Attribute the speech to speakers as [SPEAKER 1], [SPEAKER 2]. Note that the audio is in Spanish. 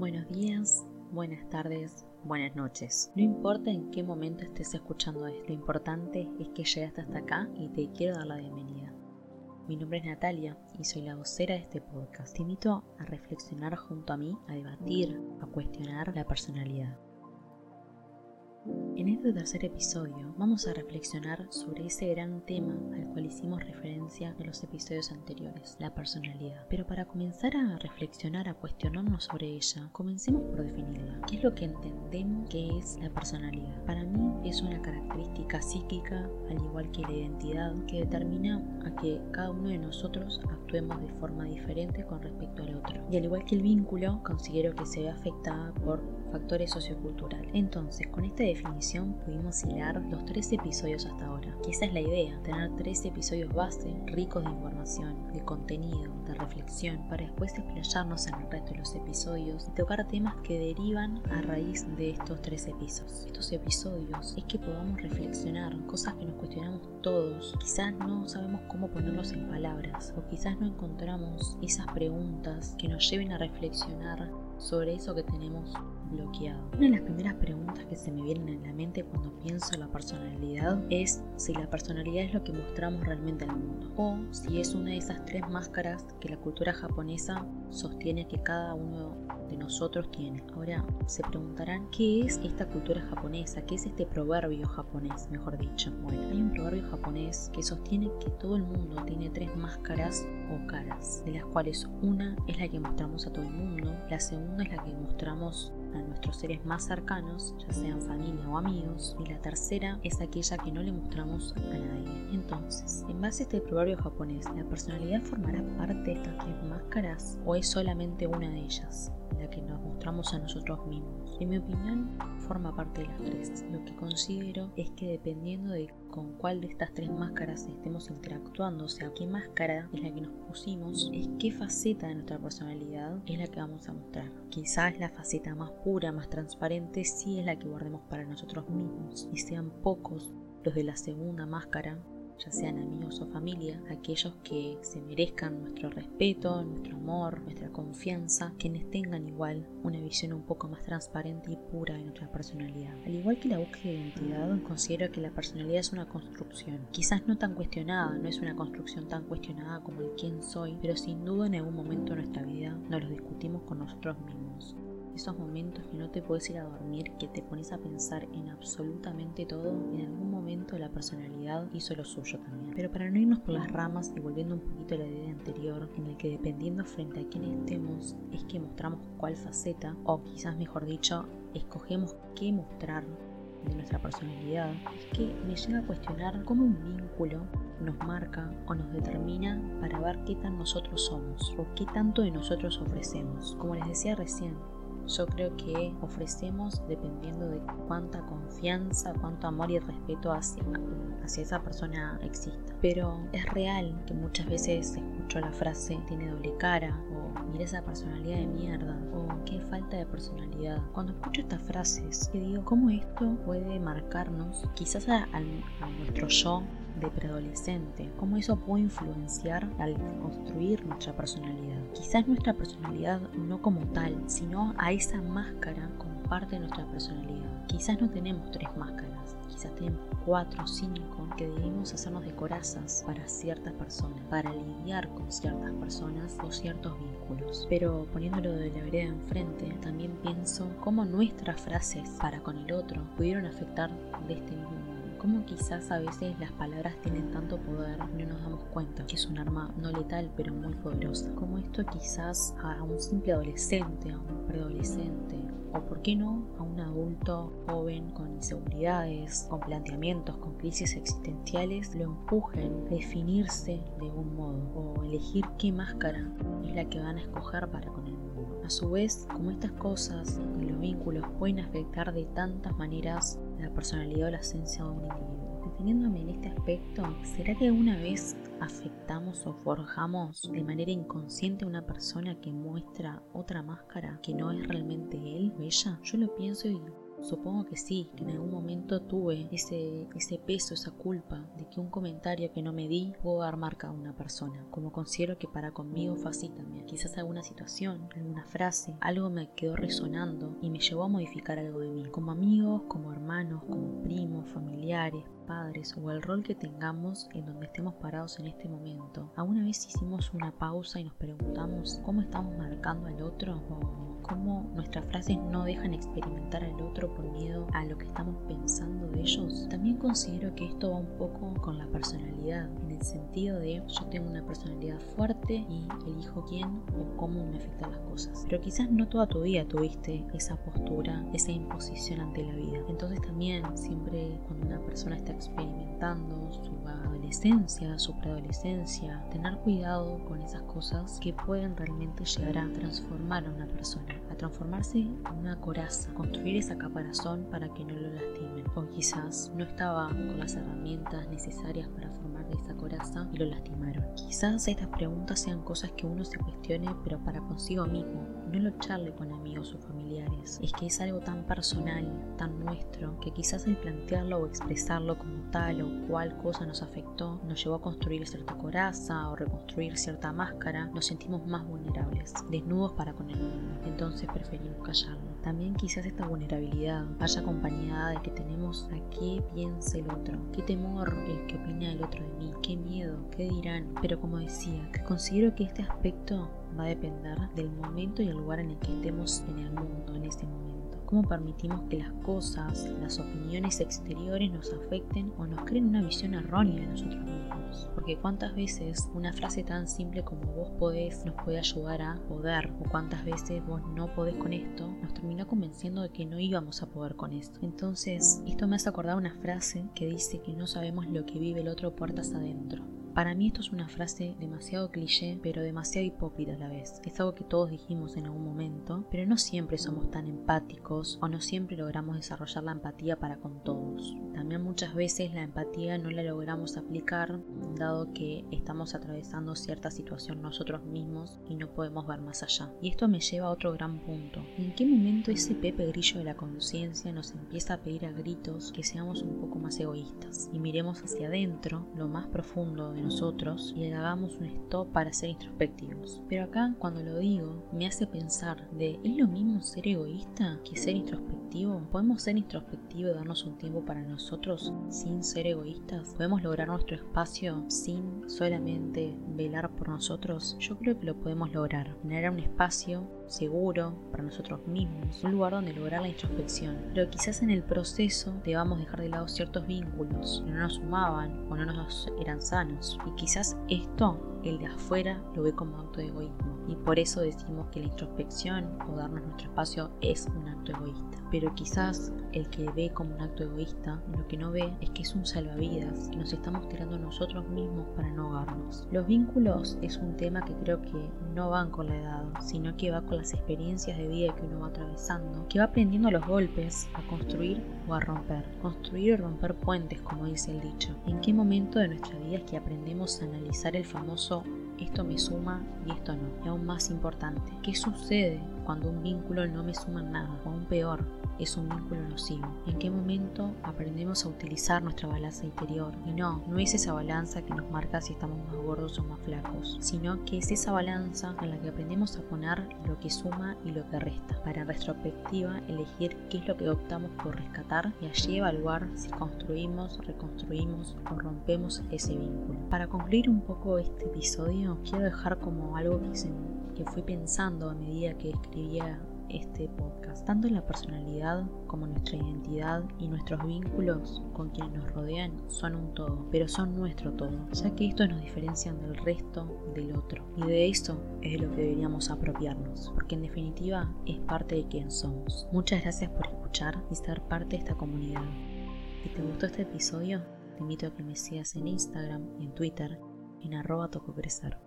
[SPEAKER 1] Buenos días, buenas tardes, buenas noches. No importa en qué momento estés escuchando esto, lo importante es que llegaste hasta acá y te quiero dar la bienvenida. Mi nombre es Natalia y soy la vocera de este podcast. Te invito a reflexionar junto a mí, a debatir, a cuestionar la personalidad. En este tercer episodio vamos a reflexionar sobre ese gran tema al cual hicimos referencia en los episodios anteriores, la personalidad. Pero para comenzar a reflexionar, a cuestionarnos sobre ella, comencemos por definirla. ¿Qué es lo que entendemos que es la personalidad? Para mí es una característica psíquica, al igual que la identidad, que determina a que cada uno de nosotros actuemos de forma diferente con respecto al otro. Y al igual que el vínculo, considero que se ve afectada por factores socioculturales. Entonces, con esta definición pudimos hilar los tres episodios hasta ahora. Que esa es la idea, tener tres episodios base, ricos de información, de contenido, de reflexión, para después explayarnos en el resto de los episodios y tocar temas que derivan a raíz de estos tres episodios. Estos episodios es que podamos reflexionar cosas que nos cuestionamos todos. Quizás no sabemos cómo ponerlos en palabras o quizás no encontramos esas preguntas que nos lleven a reflexionar sobre eso que tenemos bloqueado. Una de las primeras preguntas que se me vienen en la mente cuando pienso en la personalidad es si la personalidad es lo que mostramos realmente al mundo o si es una de esas tres máscaras que la cultura japonesa sostiene que cada uno de nosotros tiene. Ahora se preguntarán qué es esta cultura japonesa, qué es este proverbio japonés, mejor dicho. Bueno, hay un proverbio japonés que sostiene que todo el mundo tiene tres máscaras o caras, de las cuales una es la que mostramos a todo el mundo, la segunda es la que mostramos a nuestros seres más cercanos, ya sean familia o amigos, y la tercera es aquella que no le mostramos a nadie. Entonces, en base a este proverbio japonés, ¿la personalidad formará parte de estas tres máscaras o es solamente una de ellas, la que nos mostramos a nosotros mismos? En mi opinión, forma parte de las tres. Lo que considero es que dependiendo de con cuál de estas tres máscaras estemos interactuando, o sea, qué máscara es la que nos pusimos, es qué faceta de nuestra personalidad es la que vamos a mostrar. Quizás la faceta más pura, más transparente, sí es la que guardemos para nosotros mismos y sean pocos los de la segunda máscara ya sean amigos o familia, aquellos que se merezcan nuestro respeto, nuestro amor, nuestra confianza, quienes tengan igual una visión un poco más transparente y pura de nuestra personalidad. Al igual que la búsqueda de identidad, considero que la personalidad es una construcción, quizás no tan cuestionada, no es una construcción tan cuestionada como el quién soy, pero sin duda en algún momento de nuestra vida nos lo discutimos con nosotros mismos esos momentos que no te puedes ir a dormir, que te pones a pensar en absolutamente todo, en algún momento la personalidad hizo lo suyo también. Pero para no irnos por las ramas y volviendo un poquito a la idea anterior, en el que dependiendo frente a quién estemos, es que mostramos cuál faceta, o quizás mejor dicho, escogemos qué mostrar de nuestra personalidad, es que me llega a cuestionar cómo un vínculo nos marca o nos determina para ver qué tan nosotros somos o qué tanto de nosotros ofrecemos. Como les decía recién, yo creo que ofrecemos dependiendo de cuánta confianza, cuánto amor y respeto hacia, hacia esa persona exista. Pero es real que muchas veces escucho la frase tiene doble cara o mira esa personalidad de mierda o qué falta de personalidad. Cuando escucho estas frases, digo, ¿cómo esto puede marcarnos quizás a, a nuestro yo de preadolescente, cómo eso puede influenciar al construir nuestra personalidad. Quizás nuestra personalidad no como tal, sino a esa máscara como parte nuestra personalidad. Quizás no tenemos tres máscaras, quizás tenemos cuatro o cinco que debemos hacernos de corazas para ciertas personas, para lidiar con ciertas personas o ciertos vínculos. Pero poniéndolo de la vereda enfrente, también pienso cómo nuestras frases para con el otro pudieron afectar de este mismo modo cómo quizás a veces las palabras tienen tanto poder no nos damos cuenta que es un arma no letal pero muy poderosa. Como esto quizás a un simple adolescente, a un preadolescente o por qué no a un adulto joven con inseguridades, con planteamientos, con crisis existenciales, lo empujen a definirse de un modo o elegir qué máscara es la que van a escoger para con el mundo. A su vez, como estas cosas y los vínculos pueden afectar de tantas maneras la personalidad o la esencia de un individuo. Deteniéndome en este aspecto, ¿será que alguna vez afectamos o forjamos de manera inconsciente a una persona que muestra otra máscara que no es realmente él o ella? Yo lo pienso y Supongo que sí, que en algún momento tuve ese, ese peso, esa culpa de que un comentario que no me di pudo dar marca a una persona, como considero que para conmigo fue así también. Quizás alguna situación, alguna frase, algo me quedó resonando y me llevó a modificar algo de mí. Como amigos, como hermanos, como primos, familiares, padres o el rol que tengamos en donde estemos parados en este momento. ¿Alguna vez hicimos una pausa y nos preguntamos cómo estamos marcando al otro o cómo nuestras frases no dejan experimentar al otro por miedo a lo que estamos pensando de ellos? También considero que esto va un poco con la personalidad, en el sentido de yo tengo una personalidad fuerte y elijo quién o cómo me afectan las cosas. Pero quizás no toda tu vida tuviste esa postura, esa imposición ante la vida. Entonces también siempre cuando una persona está experimentando su adolescencia, su preadolescencia, tener cuidado con esas cosas que pueden realmente llegar a transformar a una persona, a transformarse en una coraza, construir esa caparazón para que no lo lastimen. O quizás no estaba con las herramientas necesarias para formar esa coraza y lo lastimaron. Quizás estas preguntas sean cosas que uno se cuestione, pero para consigo mismo, no lo charle con amigos o familiares. Es que es algo tan personal, tan nuestro, que quizás el plantearlo o expresarlo como tal o cual cosa nos afectó, nos llevó a construir cierta coraza o reconstruir cierta máscara, nos sentimos más vulnerables, desnudos para con el mundo. Entonces preferimos callarlo. También quizás esta vulnerabilidad vaya acompañada de que tenemos a qué piense el otro, qué temor el que opina el otro de mí, qué miedo, qué dirán. Pero como decía, considero que este aspecto va a depender del momento y el lugar en el que estemos en el mundo en este momento cómo permitimos que las cosas, las opiniones exteriores nos afecten o nos creen una visión errónea de nosotros mismos. Porque cuántas veces una frase tan simple como vos podés nos puede ayudar a poder, o cuántas veces vos no podés con esto, nos terminó convenciendo de que no íbamos a poder con esto. Entonces, esto me hace acordar una frase que dice que no sabemos lo que vive el otro puertas adentro. Para mí esto es una frase demasiado cliché, pero demasiado hipócrita a la vez. Es algo que todos dijimos en algún momento, pero no siempre somos tan empáticos o no siempre logramos desarrollar la empatía para con todos. Muchas veces la empatía no la logramos aplicar dado que estamos atravesando cierta situación nosotros mismos y no podemos ver más allá. Y esto me lleva a otro gran punto. ¿En qué momento ese Pepe Grillo de la conciencia nos empieza a pedir a gritos que seamos un poco más egoístas y miremos hacia adentro, lo más profundo de nosotros y hagamos un stop para ser introspectivos. Pero acá cuando lo digo me hace pensar de ¿es lo mismo ser egoísta que ser introspectivo? ¿Podemos ser introspectivos y darnos un tiempo para nosotros sin ser egoístas? ¿Podemos lograr nuestro espacio sin solamente velar por nosotros? Yo creo que lo podemos lograr. Generar un espacio seguro para nosotros mismos, un lugar donde lograr la introspección. Pero quizás en el proceso debamos dejar de lado ciertos vínculos que no nos sumaban o no nos eran sanos. Y quizás esto, el de afuera, lo ve como acto de egoísmo. Y por eso decimos que la introspección o darnos nuestro espacio es un acto egoísta. Pero quizás el que ve como un acto egoísta, lo que no ve es que es un salvavidas, que nos estamos tirando nosotros mismos para no ahogarnos. Los vínculos es un tema que creo que no van con la edad, sino que va con las experiencias de vida que uno va atravesando, que va aprendiendo los golpes a construir a romper. Construir o romper puentes, como dice el dicho. ¿En qué momento de nuestra vida es que aprendemos a analizar el famoso esto me suma y esto no? Y aún más importante, ¿qué sucede cuando un vínculo no me suma nada? O aún peor, es un vínculo nocivo. ¿En qué momento aprendemos a utilizar nuestra balanza interior? Y no, no es esa balanza que nos marca si estamos más gordos o más flacos, sino que es esa balanza en la que aprendemos a poner lo que suma y lo que resta, para en retrospectiva elegir qué es lo que optamos por rescatar y allí evaluar si construimos, reconstruimos o rompemos ese vínculo. Para concluir un poco este episodio, quiero dejar como algo que, que fui pensando a medida que escribía este podcast. Tanto la personalidad como nuestra identidad y nuestros vínculos con quienes nos rodean son un todo, pero son nuestro todo, ya que estos nos diferencian del resto del otro. Y de eso es de lo que deberíamos apropiarnos, porque en definitiva es parte de quien somos. Muchas gracias por escuchar y ser parte de esta comunidad. Si te gustó este episodio, te invito a que me sigas en Instagram y en Twitter en arroba tococrecer.